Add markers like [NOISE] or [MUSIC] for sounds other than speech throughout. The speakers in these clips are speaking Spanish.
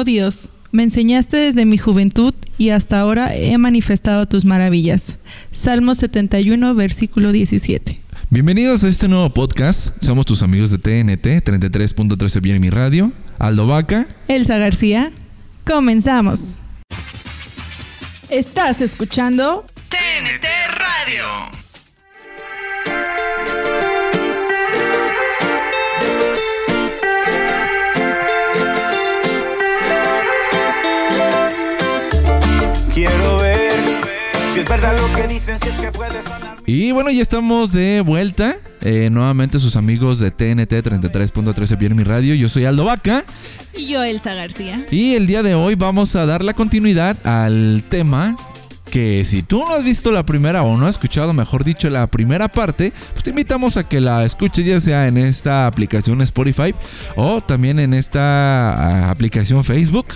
Oh Dios, me enseñaste desde mi juventud y hasta ahora he manifestado tus maravillas. Salmo 71, versículo 17. Bienvenidos a este nuevo podcast. Somos tus amigos de TNT 33.13 bien mi radio. Aldo Vaca. Elsa García. Comenzamos. Estás escuchando TNT verdad lo que dicen, si es que puedes hablar. Y bueno, ya estamos de vuelta. Eh, nuevamente sus amigos de TNT 33.13 bien mi radio. Yo soy Aldo Vaca. Y yo, Elsa García. Y el día de hoy vamos a dar la continuidad al tema que si tú no has visto la primera o no has escuchado, mejor dicho, la primera parte, pues te invitamos a que la escuches ya sea en esta aplicación Spotify o también en esta ah, aplicación Facebook.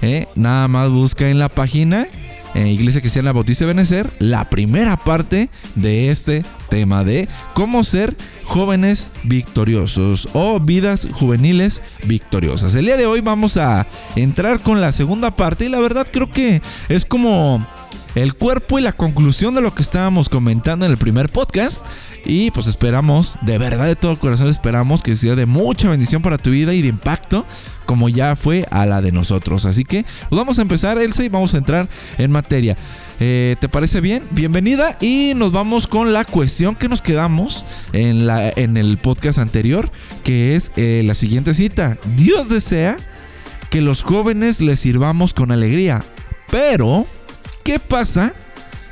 Eh, nada más busca en la página eh, Iglesia Cristiana Bautista de Benecer la primera parte de este tema de cómo ser jóvenes victoriosos o vidas juveniles victoriosas. El día de hoy vamos a entrar con la segunda parte y la verdad creo que es como el cuerpo y la conclusión de lo que estábamos comentando en el primer podcast. Y pues esperamos, de verdad de todo corazón esperamos que sea de mucha bendición para tu vida y de impacto como ya fue a la de nosotros. Así que pues vamos a empezar, Elsa, y vamos a entrar en materia. Eh, ¿Te parece bien? Bienvenida y nos vamos con la cuestión que nos quedamos en, la, en el podcast anterior, que es eh, la siguiente cita. Dios desea que los jóvenes le sirvamos con alegría, pero ¿qué pasa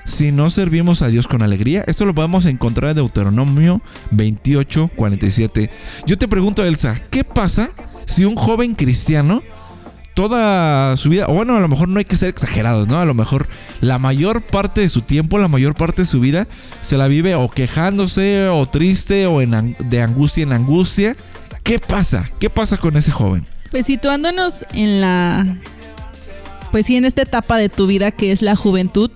si no servimos a Dios con alegría? Esto lo podemos encontrar en Deuteronomio 28, 47. Yo te pregunto, Elsa, ¿qué pasa si un joven cristiano toda su vida, o bueno, a lo mejor no hay que ser exagerados, ¿no? A lo mejor la mayor parte de su tiempo, la mayor parte de su vida, se la vive o quejándose, o triste, o en, de angustia en angustia. ¿Qué pasa? ¿Qué pasa con ese joven? Pues situándonos en la. Pues sí, en esta etapa de tu vida que es la juventud,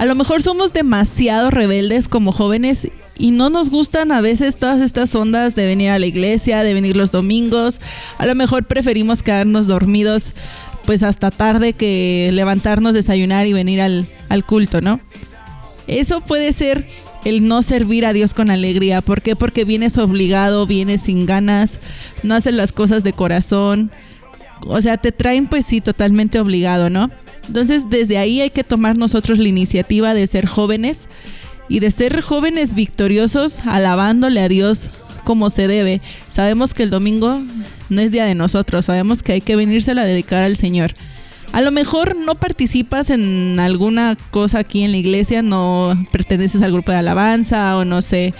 a lo mejor somos demasiado rebeldes como jóvenes y no nos gustan a veces todas estas ondas de venir a la iglesia, de venir los domingos. A lo mejor preferimos quedarnos dormidos pues hasta tarde que levantarnos, desayunar y venir al, al culto, ¿no? Eso puede ser el no servir a Dios con alegría. ¿Por qué? Porque vienes obligado, vienes sin ganas, no haces las cosas de corazón. O sea, te traen pues sí totalmente obligado, ¿no? Entonces desde ahí hay que tomar nosotros la iniciativa de ser jóvenes y de ser jóvenes victoriosos alabándole a Dios como se debe. Sabemos que el domingo no es día de nosotros, sabemos que hay que venírsela a dedicar al Señor. A lo mejor no participas en alguna cosa aquí en la iglesia, no perteneces al grupo de alabanza o no sé,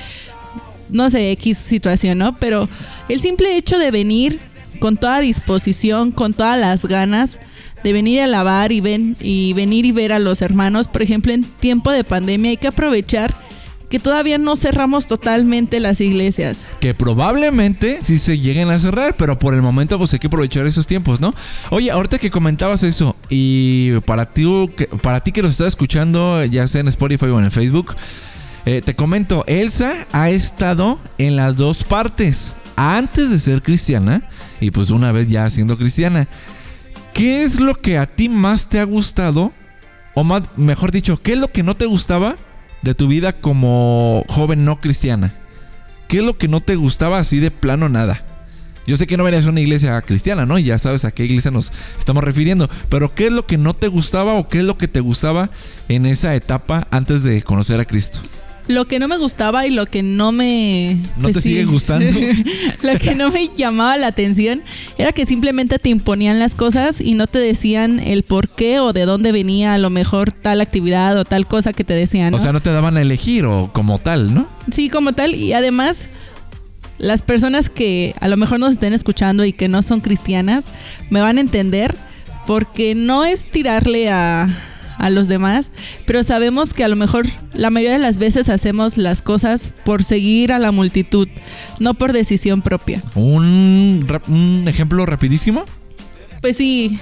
no sé, X situación, ¿no? Pero el simple hecho de venir con toda disposición, con todas las ganas de venir a alabar y, ven, y venir y ver a los hermanos, por ejemplo, en tiempo de pandemia hay que aprovechar que todavía no cerramos totalmente las iglesias. Que probablemente sí se lleguen a cerrar, pero por el momento pues hay que aprovechar esos tiempos, ¿no? Oye, ahorita que comentabas eso, y para ti para ti que nos estás escuchando, ya sea en Spotify o en Facebook, eh, te comento, Elsa ha estado en las dos partes, antes de ser cristiana y pues una vez ya siendo cristiana. ¿Qué es lo que a ti más te ha gustado? O más, mejor dicho, ¿qué es lo que no te gustaba de tu vida como joven no cristiana? ¿Qué es lo que no te gustaba así de plano nada? Yo sé que no venías a una iglesia cristiana, ¿no? Y ya sabes a qué iglesia nos estamos refiriendo. Pero ¿qué es lo que no te gustaba o qué es lo que te gustaba en esa etapa antes de conocer a Cristo? Lo que no me gustaba y lo que no me... ¿No pues te sí. sigue gustando? [LAUGHS] lo que no me llamaba la atención era que simplemente te imponían las cosas y no te decían el por qué o de dónde venía a lo mejor tal actividad o tal cosa que te decían. ¿no? O sea, no te daban a elegir o como tal, ¿no? Sí, como tal. Y además, las personas que a lo mejor nos estén escuchando y que no son cristianas, me van a entender porque no es tirarle a, a los demás, pero sabemos que a lo mejor la mayoría de las veces hacemos las cosas por seguir a la multitud, no por decisión propia. Un, ejemplo rapidísimo. Pues sí,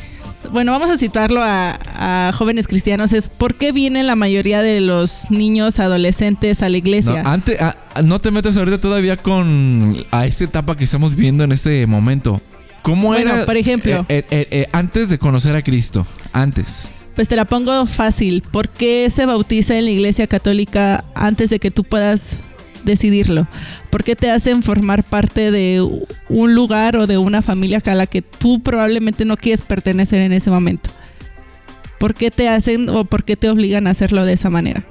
bueno, vamos a situarlo a, a jóvenes cristianos, es por qué vienen la mayoría de los niños adolescentes a la No, iglesia. antes, ah, no te metas ahorita todavía con a esa etapa que estamos viviendo en este momento. ¿Cómo Bueno, era? por ejemplo. eh, eh, eh, antes de conocer a Cristo. Antes. Pues te la pongo fácil. ¿Por qué se bautiza en la iglesia católica antes de que tú puedas decidirlo? ¿Por qué te hacen formar parte de un lugar o de una familia a la que tú probablemente no quieres pertenecer en ese momento? ¿Por qué te hacen o por qué te obligan a hacerlo de esa manera?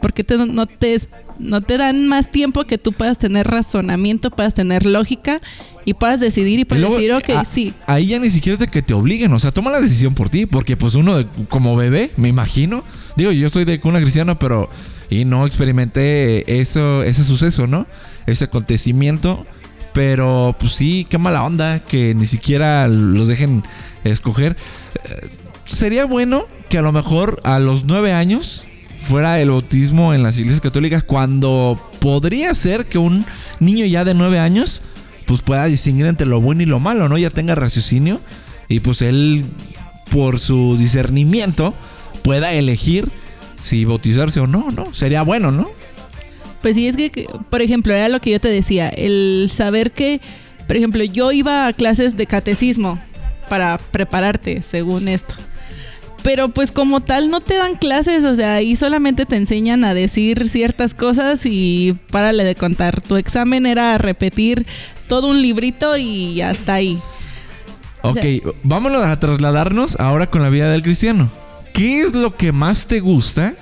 ¿Por qué te- no, te, no te dan más tiempo que tú puedas tener razonamiento, puedas tener lógica y puedas decidir y Y puedas luego, decir, ok, a- sí. Ahí ya ni siquiera es de que te obliguen, o sea, toma la decisión por ti, porque pues uno de- como bebé, me imagino, digo, yo soy de cuna cristiana, pero y no experimenté eso, ese suceso, ¿no? Ese acontecimiento, pero pues sí, qué mala onda que ni siquiera los dejen escoger. Eh, Sería bueno que a lo mejor a los nueve años fuera el bautismo en las iglesias católicas cuando podría ser que un niño ya de nueve años pues pueda distinguir entre lo bueno y lo malo, ¿no? Ya tenga raciocinio y pues él por su discernimiento pueda elegir si bautizarse o no, ¿no? Sería bueno, ¿no? Pues sí, es que, que, por ejemplo, era lo que yo te decía, el saber que, por ejemplo, yo iba a clases de catecismo para prepararte, según esto. Pero pues como tal no te dan clases, o sea, ahí solamente te enseñan a decir ciertas cosas y párale de contar. Tu examen era repetir todo un librito y hasta ahí. O Ok, sea- vámonos a trasladarnos ahora con la vida del cristiano. ¿Qué es lo que más te gusta?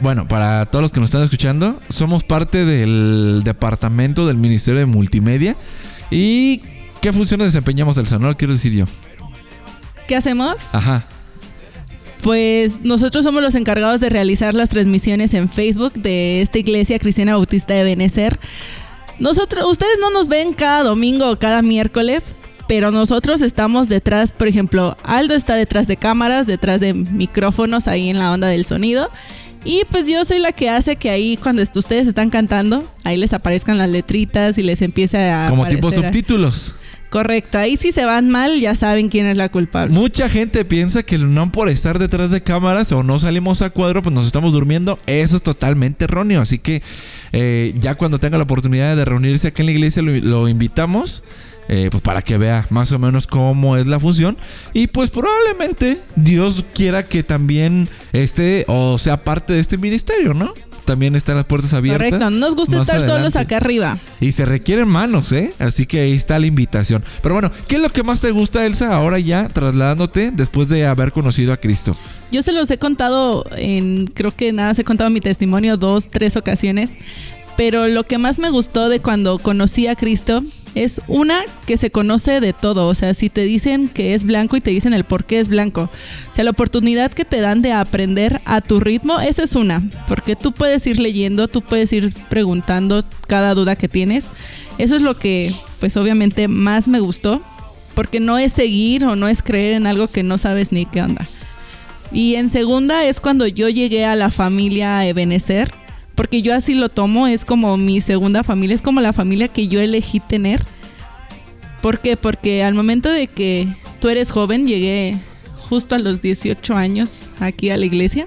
Bueno, para todos los que nos están escuchando, somos parte del departamento del Ministerio de Multimedia. ¿Y qué funciones desempeñamos el Sonoro? Quiero decir yo. ¿Qué hacemos? Ajá. Pues nosotros somos los encargados de realizar las transmisiones en Facebook de esta iglesia cristiana bautista de Benecer. Nosotros, ustedes no nos ven cada domingo o cada miércoles, pero nosotros estamos detrás, por ejemplo, Aldo está detrás de cámaras, detrás de micrófonos ahí en la onda del sonido. Y pues yo soy la que hace que ahí cuando est- ustedes están cantando, ahí les aparezcan las letritas y les empiece a Como tipo subtítulos. Correcto, ahí si se van mal ya saben quién es la culpable. Mucha gente piensa que no por estar detrás de cámaras o no salimos a cuadro, pues nos estamos durmiendo. Eso es totalmente erróneo. Así que eh, ya cuando tenga la oportunidad de reunirse aquí en la iglesia, lo, invitamos. eh, pues para que vea más o menos cómo es la función. Y pues probablemente Dios quiera que también esté o sea parte de este ministerio, ¿no? También están las puertas abiertas. Correcto, no nos gusta estar solos acá arriba. Y se requieren manos, ¿eh? Así que ahí está la invitación. Pero bueno, ¿qué es lo que más te gusta, Elsa, ahora ya trasladándote después de haber conocido a Cristo? Yo se los he contado en, creo que nada, se he contado mi testimonio dos, tres ocasiones. Pero lo que más me gustó de cuando conocí a Cristo es una que se conoce de todo. O sea, si te dicen que es blanco y te dicen el por qué es blanco. O sea, la oportunidad que te dan de aprender a tu ritmo, esa es una. Porque tú puedes ir leyendo, tú puedes ir preguntando cada duda que tienes. Eso es lo que, pues obviamente, más me gustó. Porque no es seguir o no es creer en algo que no sabes ni qué onda. Y en segunda es cuando yo llegué a la familia Ebenezer, porque yo así lo tomo, es como mi segunda familia, es como la familia que yo elegí tener. ¿Por qué? Porque al momento de que tú eres joven, llegué justo a los 18 años aquí a la iglesia.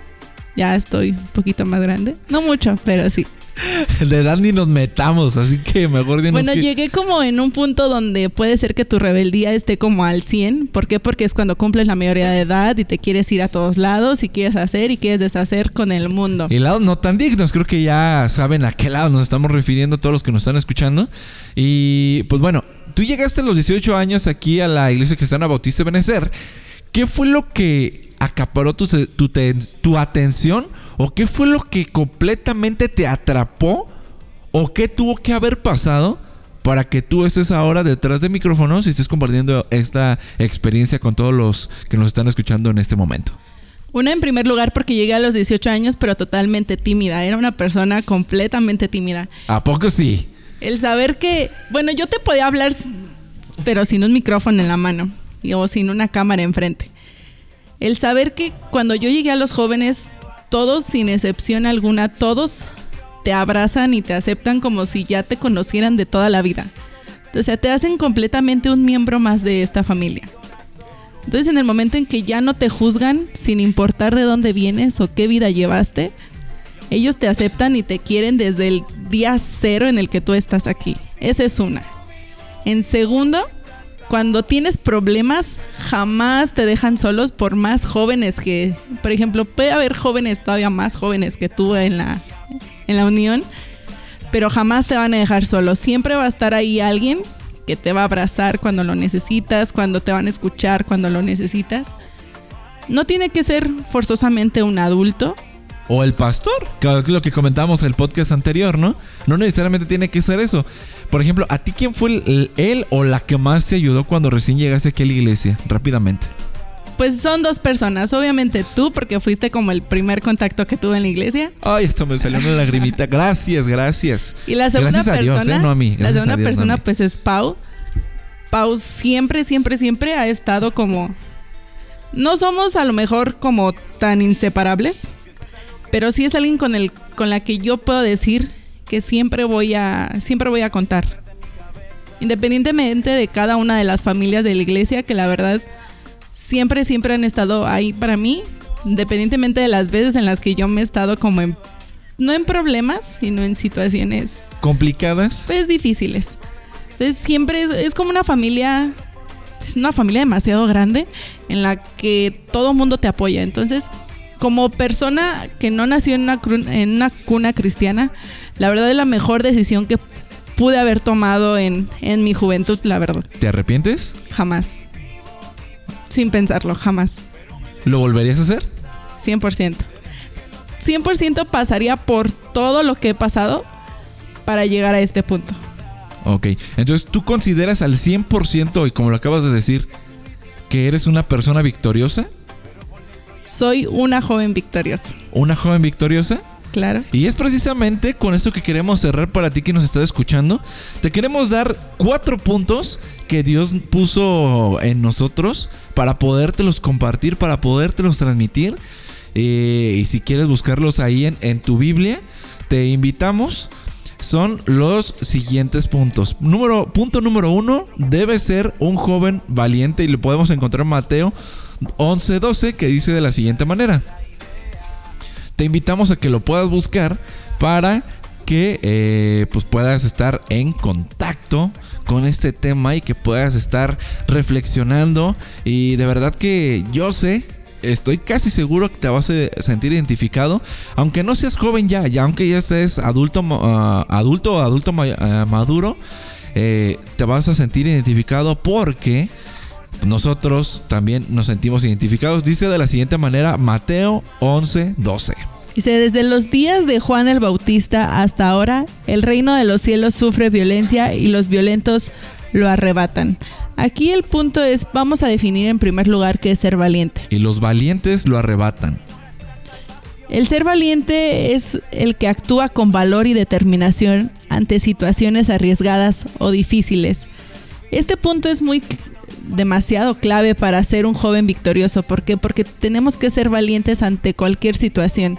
Ya estoy un poquito más grande. No mucho, pero sí. [LAUGHS] De edad ni nos metamos, así que mejor dinos Bueno, que- llegué como en un punto donde puede ser que tu rebeldía esté como al 100. ¿Por qué? Porque es cuando cumples la mayoría de edad y te quieres ir a todos lados y quieres hacer y quieres deshacer con el mundo. Y lados no tan dignos, creo que ya saben a qué lado nos estamos refiriendo todos los que nos están escuchando. Y pues bueno, tú llegaste a los 18 años aquí a la iglesia cristiana Bautista de Benecer. ¿Qué fue lo que acaparó tu, tu tu atención? ¿O qué fue lo que completamente te atrapó? ¿O qué tuvo que haber pasado para que tú estés ahora detrás de micrófonos y estés compartiendo esta experiencia con todos los que nos están escuchando en este momento? Una en primer lugar porque llegué a los 18 años pero totalmente tímida. Era una persona completamente tímida. ¿A poco sí? El saber que, bueno, yo te podía hablar pero sin un micrófono en la mano o sin una cámara enfrente. El saber que cuando yo llegué a los jóvenes, todos sin excepción alguna, todos te abrazan y te aceptan como si ya te conocieran de toda la vida. O sea, te hacen completamente un miembro más de esta familia. Entonces, en el momento en que ya no te juzgan, sin importar de dónde vienes o qué vida llevaste, ellos te aceptan y te quieren desde el día cero en el que tú estás aquí. Esa es una. En segundo, cuando tienes problemas, jamás te dejan solos por más jóvenes que, por ejemplo, puede haber jóvenes todavía más jóvenes que tú en la, en la unión, pero jamás te van a dejar solo. Siempre va a estar ahí alguien que te va a abrazar cuando lo necesitas, cuando te van a escuchar cuando lo necesitas. No tiene que ser forzosamente un adulto. O el pastor, que es lo que comentamos en el podcast anterior, ¿no? No necesariamente tiene que ser eso. Por ejemplo, ¿a ti quién fue el- él o la que más te ayudó cuando recién llegaste aquí a la iglesia? Rápidamente. Pues son dos personas. Obviamente tú, porque fuiste como el primer contacto que tuve en la iglesia. Ay, esto me salió una lagrimita. Gracias, gracias. Y la segunda Gracias a Dios, persona, ¿eh? No a mí. la segunda Dios, persona pues es Pau. Pau siempre, siempre, siempre ha estado como... No somos a lo mejor como tan inseparables, pero sí es alguien con el con la que yo puedo decir que siempre voy a siempre voy a contar. Independientemente de cada una de las familias de la iglesia que la verdad siempre siempre han estado ahí para mí, independientemente de las veces en las que yo me he estado como en no en problemas, sino en situaciones ¿Complicadas? pues difíciles. Entonces siempre es, es como una familia, es una familia demasiado grande en la que todo mundo te apoya. Entonces, como persona que no nació en una, en una cuna cristiana, la verdad es la mejor decisión que pude haber tomado en, en mi juventud, la verdad. ¿Te arrepientes? Jamás. Sin pensarlo, jamás. ¿Lo volverías a hacer? 100%. 100% pasaría por todo lo que he pasado para llegar a este punto. Ok. Entonces, ¿tú consideras al 100% y como lo acabas de decir, que eres una persona victoriosa? Soy una joven victoriosa. ¿Una joven victoriosa? Claro. Y es precisamente con eso que queremos cerrar para ti que nos estás escuchando. Te queremos dar cuatro puntos que Dios puso en nosotros para podértelos compartir, para podértelos transmitir. Eh, y si quieres buscarlos ahí en, en tu Biblia, te invitamos. Son los siguientes puntos. Número, punto número uno, debe ser un joven valiente y lo podemos encontrar en Mateo 11:12 que dice de la siguiente manera. Te invitamos a que lo puedas buscar para que eh, pues puedas estar en contacto con este tema y que puedas estar reflexionando. Y de verdad que yo sé estoy casi seguro que te vas a sentir identificado. Aunque no seas joven ya ya aunque ya estés adulto ah, adulto o adulto ah, maduro eh, te vas a sentir identificado porque nosotros también nos sentimos identificados. Dice de la siguiente manera Mateo 11, 12. Dice, desde los días de Juan el Bautista hasta ahora, el reino de los cielos sufre violencia y los violentos lo arrebatan. Aquí el punto es, vamos a definir en primer lugar qué es ser valiente. Y los valientes lo arrebatan. El ser valiente es el que actúa con valor y determinación ante situaciones arriesgadas o difíciles. Este punto es muy demasiado clave para ser un joven victorioso. ¿Por qué? Porque tenemos que ser valientes ante cualquier situación.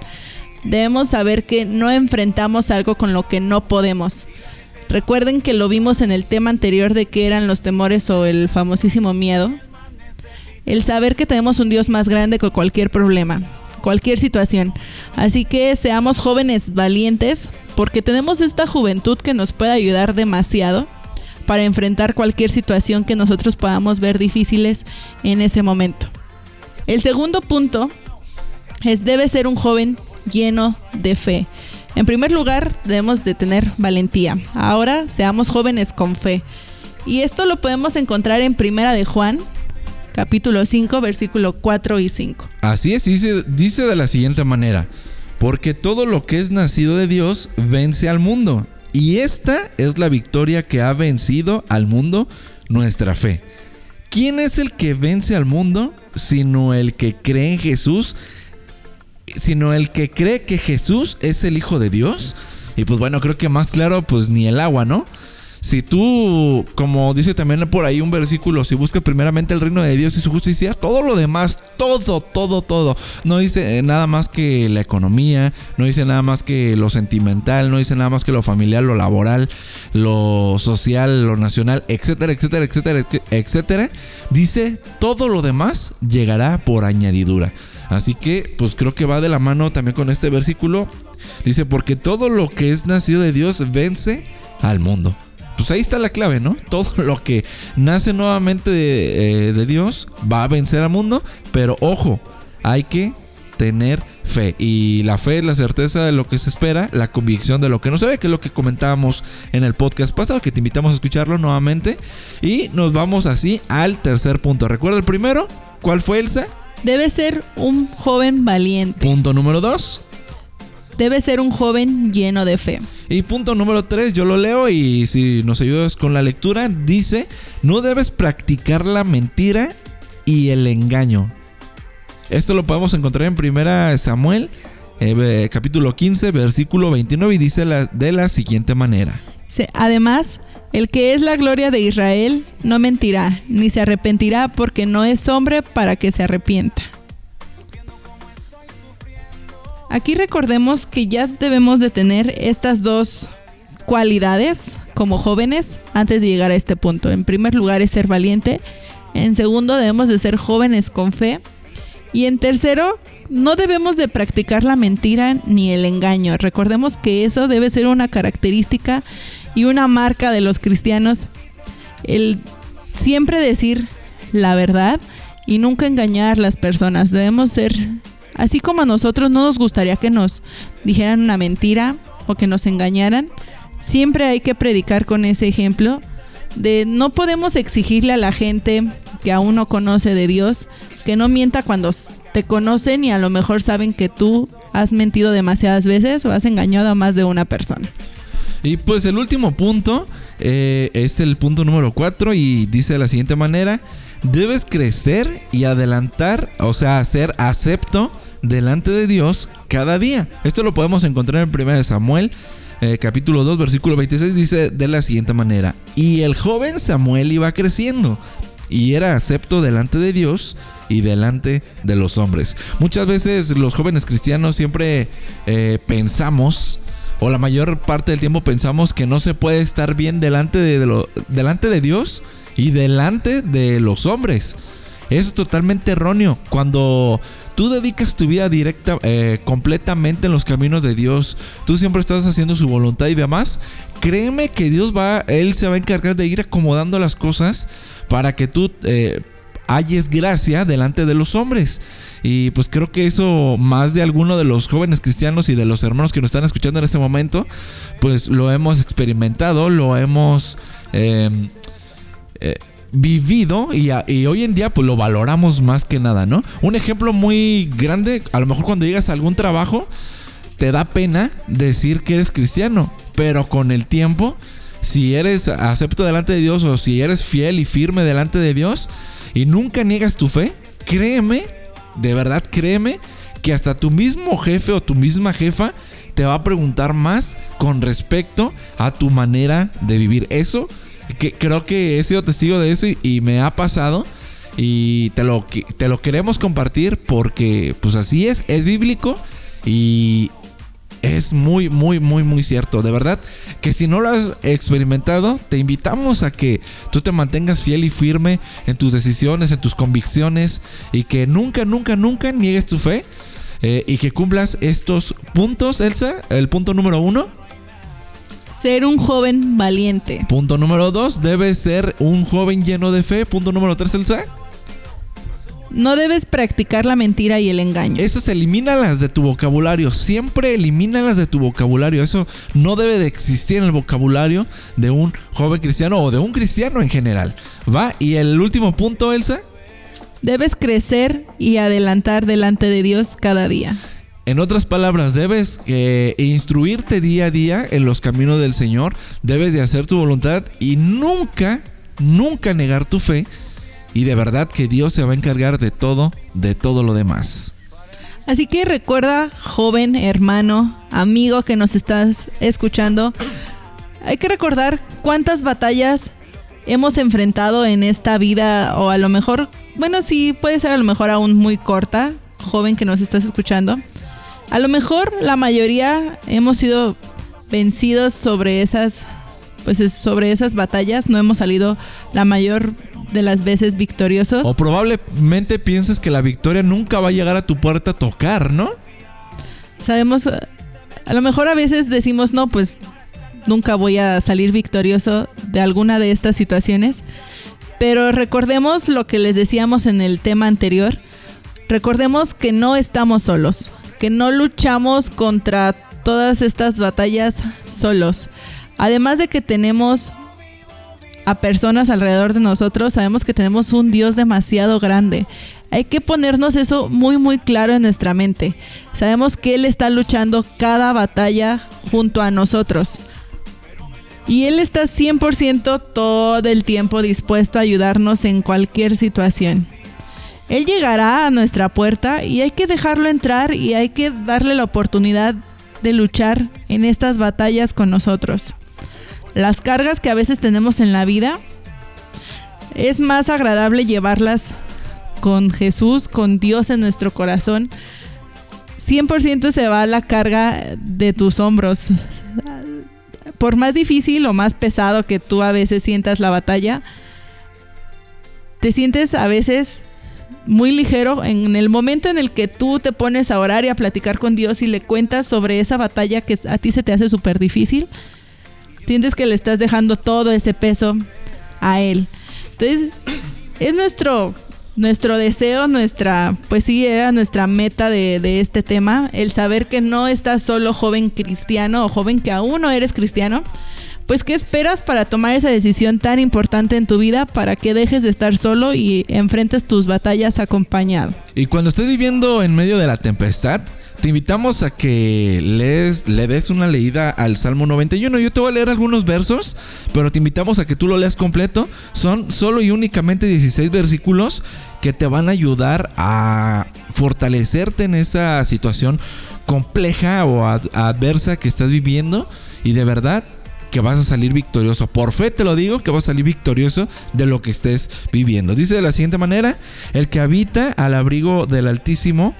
Debemos saber que no enfrentamos algo con lo que no podemos. Recuerden que lo vimos en el tema anterior de qué eran los temores o el famosísimo miedo. El saber que tenemos un Dios más grande que cualquier problema, cualquier situación. Así que seamos jóvenes valientes porque tenemos esta juventud que nos puede ayudar demasiado para enfrentar cualquier situación que nosotros podamos ver difíciles en ese momento. El segundo punto es debe ser un joven lleno de fe. En primer lugar, debemos de tener valentía. Ahora seamos jóvenes con fe. Y esto lo podemos encontrar en Primera de Juan, capítulo 5, versículo 4 y 5. Así es, dice, dice de la siguiente manera. Porque todo lo que es nacido de Dios vence al mundo. Y esta es la victoria que ha vencido al mundo, nuestra fe. ¿Quién es el que vence al mundo? Sino el que cree en Jesús. Sino el que cree que Jesús es el Hijo de Dios. Y pues bueno, creo que más claro, pues ni el agua, ¿no? Si tú, como dice también por ahí un versículo, si buscas primeramente el reino de Dios y su justicia, todo lo demás, todo, todo, todo. No dice nada más que la economía, no dice nada más que lo sentimental, no dice nada más que lo familiar, lo laboral, lo social, lo nacional, etcétera, etcétera, etcétera, etcétera. Dice todo lo demás llegará por añadidura. Así que, pues creo que va de la mano también con este versículo. Dice, porque todo lo que es nacido de Dios vence al mundo. Pues ahí está la clave, ¿no? [LAUGHS] Todo lo que nace nuevamente de, eh, de Dios va a vencer al mundo, pero ojo, hay que tener fe. Y la fe es la certeza de lo que se espera, la convicción de lo que no se ve, que es lo que comentábamos en el podcast pasado, que te invitamos a escucharlo nuevamente. Y nos vamos así al tercer punto. ¿Recuerda el primero? ¿Cuál fue Elsa? Debe ser un joven valiente. Punto número dos. Debe ser un joven lleno de fe. Y punto número 3, yo lo leo y si nos ayudas con la lectura, dice, no debes practicar la mentira y el engaño. Esto lo podemos encontrar en 1 Samuel, eh, capítulo 15, versículo 29 y dice la- de la siguiente manera. Además, el que es la gloria de Israel no mentirá, ni se arrepentirá porque no es hombre para que se arrepienta. Aquí recordemos que ya debemos de tener estas dos cualidades como jóvenes antes de llegar a este punto. En primer lugar es ser valiente, en segundo debemos de ser jóvenes con fe y en tercero no debemos de practicar la mentira ni el engaño. Recordemos que eso debe ser una característica y una marca de los cristianos el siempre decir la verdad y nunca engañar a las personas. Debemos ser, así como a nosotros no nos gustaría que nos dijeran una mentira o que nos engañaran, siempre hay que predicar con ese ejemplo de no podemos exigirle a la gente que aún no conoce de Dios que no mienta cuando te conocen y a lo mejor saben que tú has mentido demasiadas veces o has engañado a más de una persona. Y pues el último punto eh, es el punto número 4 y dice de la siguiente manera, debes crecer y adelantar, o sea, ser acepto delante de Dios cada día. Esto lo podemos encontrar en 1 Samuel. eh, capítulo 2, versículo 26 dice de la siguiente manera, y el joven Samuel iba creciendo y era acepto delante de Dios y delante de los hombres. Muchas veces los jóvenes cristianos siempre eh, pensamos, o la mayor parte del tiempo pensamos que no se puede estar bien delante de, Dios y delante de los hombres. Eso es totalmente erróneo. Cuando tú dedicas tu vida directa, eh, completamente en los caminos de Dios, tú siempre estás haciendo su voluntad y demás, créeme que Dios va, Él se va a encargar de ir acomodando las cosas para que tú eh, halles gracia delante de los hombres. Y pues creo que eso más de alguno de los jóvenes cristianos y de los hermanos que nos están escuchando en este momento, pues lo hemos experimentado, lo hemos... eh, eh, vivido y, y hoy en día pues lo valoramos más que nada, ¿no? Un ejemplo muy grande, a lo mejor cuando llegas a algún trabajo, te da pena decir que eres cristiano, pero con el tiempo, si eres acepto delante de Dios o si eres fiel y firme delante de Dios y nunca niegas tu fe, créeme, de verdad créeme, que hasta tu mismo jefe o tu misma jefa te va a preguntar más con respecto a tu manera de vivir. Eso, que creo que he sido testigo de eso y, me ha pasado. Y te lo, te lo queremos compartir porque pues así es, es bíblico y es muy, muy, muy, muy cierto. De verdad que si no lo has experimentado, te invitamos a que tú te mantengas fiel y firme en tus decisiones, en tus convicciones y que nunca, nunca, nunca niegues tu fe eh, y que cumplas estos puntos, Elsa. El punto número uno. Ser un joven valiente. Punto número dos, debes ser un joven lleno de fe. Punto número tres, Elsa. No debes practicar la mentira y el engaño. Esas elimínalas de tu vocabulario. Siempre elimínalas de tu vocabulario. Eso no debe de existir en el vocabulario de un joven cristiano o de un cristiano en general. ¿Va? Y el último punto, Elsa. Debes crecer y adelantar delante de Dios cada día. En otras palabras, debes eh, instruirte día a día en los caminos del Señor. Debes de hacer tu voluntad y nunca, nunca negar tu fe. Y de verdad que Dios se va a encargar de todo, de todo lo demás. Así que recuerda, joven, hermano, amigo que nos estás escuchando, hay que recordar cuántas batallas hemos enfrentado en esta vida o a lo mejor, bueno, sí, puede ser a lo mejor aún muy corta, joven que nos estás escuchando. A lo mejor la mayoría hemos sido vencidos sobre esas pues es- sobre esas batallas, no hemos salido la mayor de las veces victoriosos. O probablemente pienses que la victoria nunca va a llegar a tu puerta a tocar, ¿no? sabemos, a lo mejor a veces decimos, no, pues nunca voy a salir victorioso de alguna de estas situaciones. Pero recordemos lo que les decíamos en el tema anterior. Recordemos que no estamos solos, que no luchamos contra todas estas batallas solos. Además de que tenemos a personas alrededor de nosotros, sabemos que tenemos un Dios demasiado grande. Hay que ponernos eso muy muy claro en nuestra mente. Sabemos que Él está luchando cada batalla junto a nosotros. Y Él está 100% todo el tiempo dispuesto a ayudarnos en cualquier situación. Él llegará a nuestra puerta y hay que dejarlo entrar y hay que darle la oportunidad de luchar en estas batallas con nosotros. Las cargas que a veces tenemos en la vida es más agradable llevarlas con Jesús, con Dios en nuestro corazón. 100% se va la carga de tus hombros. Por más difícil o más pesado que tú a veces sientas la batalla, te sientes a veces muy ligero en el momento en el que tú te pones a orar y a platicar con Dios y le cuentas sobre esa batalla que a ti se te hace súper difícil, sientes que le estás dejando todo ese peso a Él. Entonces, es nuestro, nuestro deseo, nuestra, pues sí, era nuestra meta de, de este tema, el saber que no estás solo joven cristiano o joven que aún no eres cristiano, pues ¿qué esperas para tomar esa decisión tan importante en tu vida para que dejes de estar solo y enfrentes tus batallas acompañado? Y cuando estés viviendo en medio de la tempestad, te invitamos a que lees, le des una leída al Salmo 91. Yo te voy a leer algunos versos, pero te invitamos a que tú lo leas completo. Son solo y únicamente 16 versículos que te van a ayudar a fortalecerte en esa situación compleja o adversa que estás viviendo. Y de verdad, que vas a salir victorioso. Por fe te lo digo, que vas a salir victorioso de lo que estés viviendo. Dice de la siguiente manera, el que habita al abrigo del Altísimo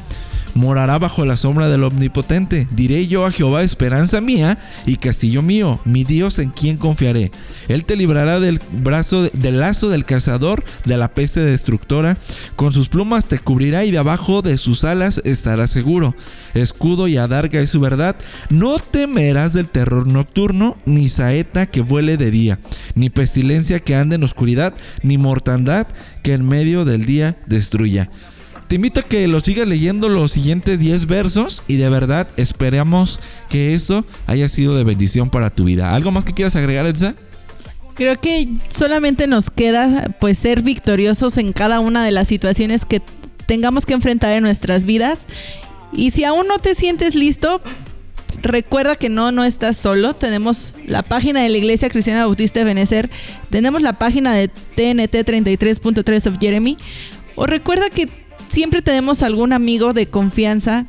morará bajo la sombra del Omnipotente. Diré yo a Jehová, esperanza mía y castillo mío, mi Dios en quien confiaré. Él te librará del brazo del lazo del cazador, de la peste destructora. Con sus plumas te cubrirá y debajo de sus alas estarás seguro. Escudo y adarga es su verdad. No temerás del terror nocturno, ni saeta que vuele de día, ni pestilencia que ande en oscuridad, ni mortandad que en medio del día destruya. Te invito a que lo sigas leyendo los siguientes 10 versos y de verdad esperamos que eso haya sido de bendición para tu vida. ¿Algo más que quieras agregar, Elsa? Creo que solamente nos queda pues ser victoriosos en cada una de las situaciones que tengamos que enfrentar en nuestras vidas. Y si aún no te sientes listo, recuerda que no, no estás solo. Tenemos la página de la Iglesia Cristiana Bautista de Benecer. Tenemos la página de TNT 33.3 of Jeremy. O recuerda que siempre tenemos algún amigo de confianza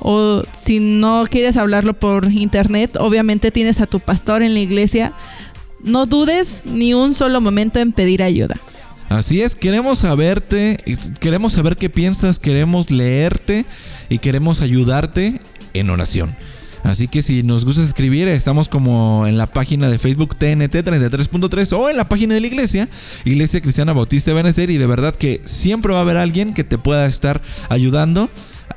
o si no quieres hablarlo por internet, obviamente tienes a tu pastor en la iglesia. No dudes ni un solo momento en pedir ayuda. Así es, queremos saberte, queremos saber qué piensas, queremos leerte y queremos ayudarte en oración. Así que si nos gusta escribir, estamos como en la página de Facebook TNT 33.3 o en la página de la iglesia, Iglesia Cristiana Bautista de Benecer. Y de verdad que siempre va a haber alguien que te pueda estar ayudando.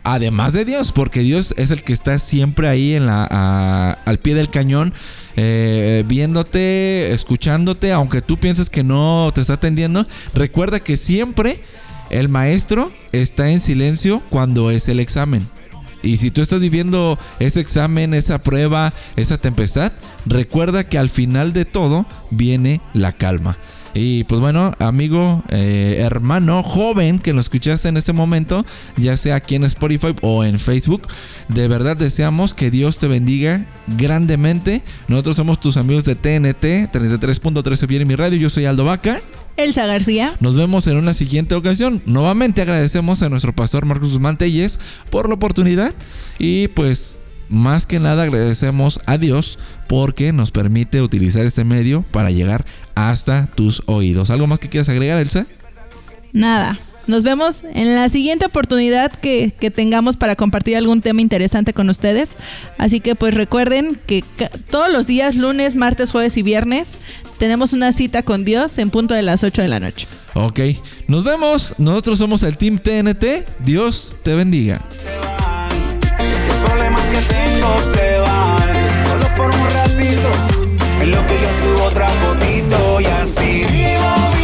Además de Dios, porque Dios es el que está siempre ahí en la, al pie del cañón, eh, viéndote, escuchándote, aunque tú pienses que no te está atendiendo. Recuerda que siempre el maestro está en silencio cuando es el examen. Y si tú estás viviendo ese examen, esa prueba, esa tempestad, recuerda que al final de todo viene la calma. Y pues bueno, amigo, eh, hermano, joven que nos escuchaste en este momento, ya sea aquí en Spotify o en Facebook, de verdad deseamos que Dios te bendiga grandemente. Nosotros somos tus amigos de TNT 33.13 viene mi radio. Yo soy Aldo Vaca. Elsa García. Nos vemos en una siguiente ocasión. Nuevamente agradecemos a nuestro pastor Marcos Guzmán Telles por la oportunidad y pues más que nada agradecemos a Dios porque nos permite utilizar este medio para llegar hasta tus oídos. ¿Algo más que quieras agregar, Elsa? Nada. Nos vemos en la siguiente oportunidad que, tengamos para compartir algún tema interesante con ustedes. Así que pues recuerden que todos los días, lunes, martes, jueves y viernes, tenemos una cita con Dios en punto de las 8 de la noche. Ok, nos vemos. Nosotros somos el Team TNT. Dios te bendiga. Los problemas que tengo se van, solo por un ratito En lo que yo subo otra fotito y así vivo